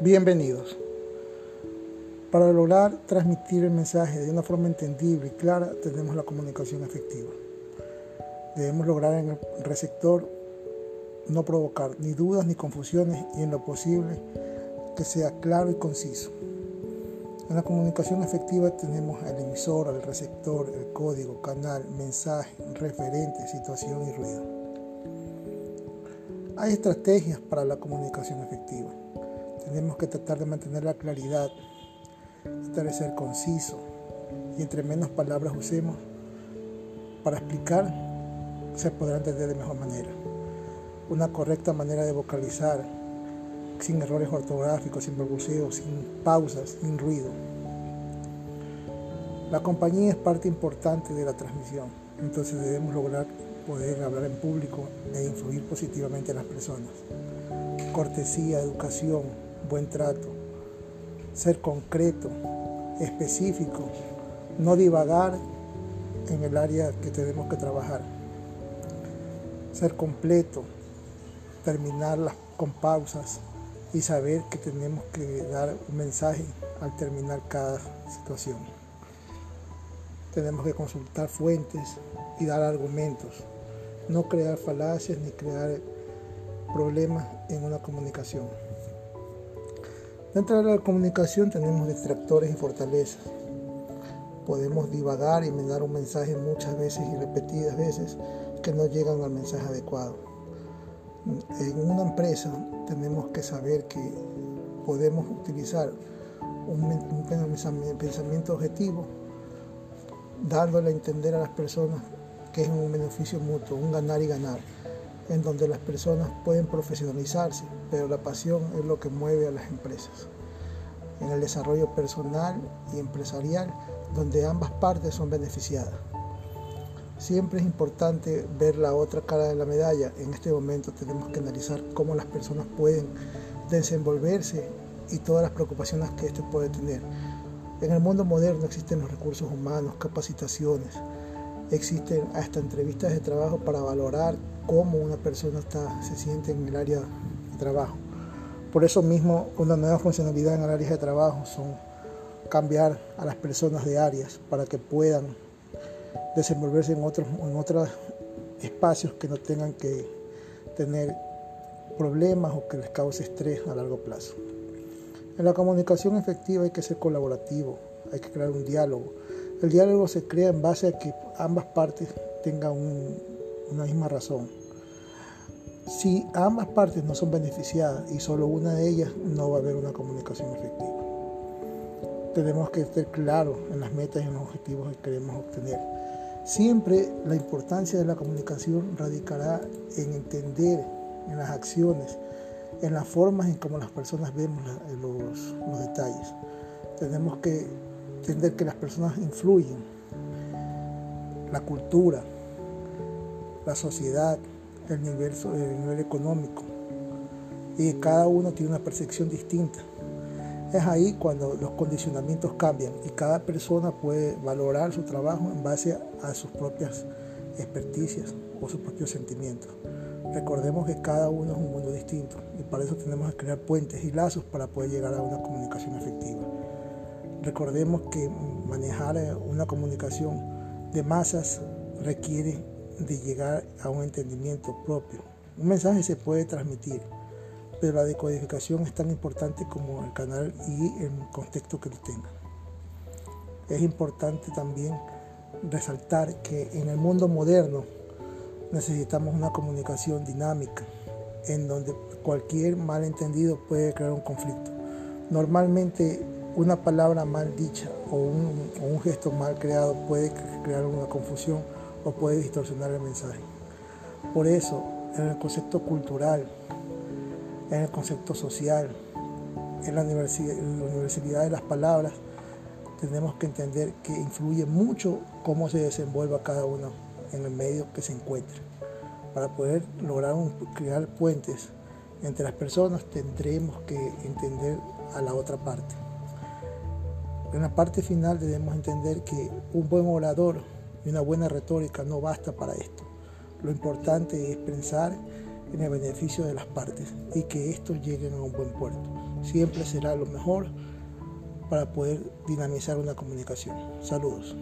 Bienvenidos. Para lograr transmitir el mensaje de una forma entendible y clara, tenemos la comunicación efectiva. Debemos lograr en el receptor no provocar ni dudas ni confusiones y en lo posible que sea claro y conciso. En la comunicación efectiva tenemos al emisor, al receptor, el código, canal, mensaje, referente, situación y ruido. Hay estrategias para la comunicación efectiva. Tenemos que tratar de mantener la claridad, establecer conciso y entre menos palabras usemos para explicar, se podrá entender de mejor manera. Una correcta manera de vocalizar, sin errores ortográficos, sin balbuceos, sin pausas, sin ruido. La compañía es parte importante de la transmisión, entonces debemos lograr poder hablar en público e influir positivamente en las personas. Cortesía, educación, buen trato, ser concreto, específico, no divagar en el área que tenemos que trabajar, ser completo, terminarlas con pausas y saber que tenemos que dar un mensaje al terminar cada situación. Tenemos que consultar fuentes y dar argumentos, no crear falacias ni crear problemas en una comunicación. Dentro de la comunicación tenemos distractores y fortalezas. Podemos divagar y mandar un mensaje muchas veces y repetidas veces que no llegan al mensaje adecuado. En una empresa tenemos que saber que podemos utilizar un, pensamiento objetivo, dándole a entender a las personas que es un beneficio mutuo, un ganar y ganar en donde las personas pueden profesionalizarse, pero la pasión es lo que mueve a las empresas. En el desarrollo personal y empresarial, donde ambas partes son beneficiadas. Siempre es importante ver la otra cara de la medalla. En este momento tenemos que analizar cómo las personas pueden desenvolverse y todas las preocupaciones que esto puede tener. En el mundo moderno existen los recursos humanos, capacitaciones, existen hasta entrevistas de trabajo para valorar cómo una persona está, se siente en el área de trabajo. Por eso mismo, una nueva funcionalidad en el área de trabajo son cambiar a las personas de áreas para que puedan desenvolverse en otros, en otros espacios que no tengan que tener problemas o que les cause estrés a largo plazo. En la comunicación efectiva hay que ser colaborativo, hay que crear un diálogo. El diálogo se crea en base a que ambas partes tengan una misma razón. Si ambas partes no son beneficiadas y solo una de ellas, no va a haber una comunicación efectiva. Tenemos que estar claros en las metas y en los objetivos que queremos obtener. Siempre la importancia de la comunicación radicará en entender en las acciones, en las formas en cómo las personas vemos los, los detalles. Tenemos que entender que las personas influyen, la cultura, la sociedad, el nivel, el nivel económico. Y cada uno tiene una percepción distinta. Es ahí cuando los condicionamientos cambian y cada persona puede valorar su trabajo en base a sus propias experticias o sus propios sentimientos. Recordemos que cada uno es un mundo distinto y para eso tenemos que crear puentes y lazos para poder llegar a una comunicación efectiva. Recordemos que manejar una comunicación de masas requiere de llegar a un entendimiento propio. Un mensaje se puede transmitir, pero la decodificación es tan importante como el canal y el contexto que lo tenga. Es importante también resaltar que en el mundo moderno necesitamos una comunicación dinámica, en donde cualquier malentendido puede crear un conflicto. Normalmente una palabra mal dicha o un, gesto mal creado puede crear una confusión o puede distorsionar el mensaje. Por eso, en el concepto cultural, en el concepto social, en la, universalidad de las palabras, tenemos que entender que influye mucho cómo se desenvuelva cada uno en el medio que se encuentre. Para poder lograr crear puentes entre las personas tendremos que entender a la otra parte. En la parte final debemos entender que un buen orador y una buena retórica no basta para esto. Lo importante es pensar en el beneficio de las partes y que estos lleguen a un buen puerto. Siempre será lo mejor para poder dinamizar una comunicación. Saludos.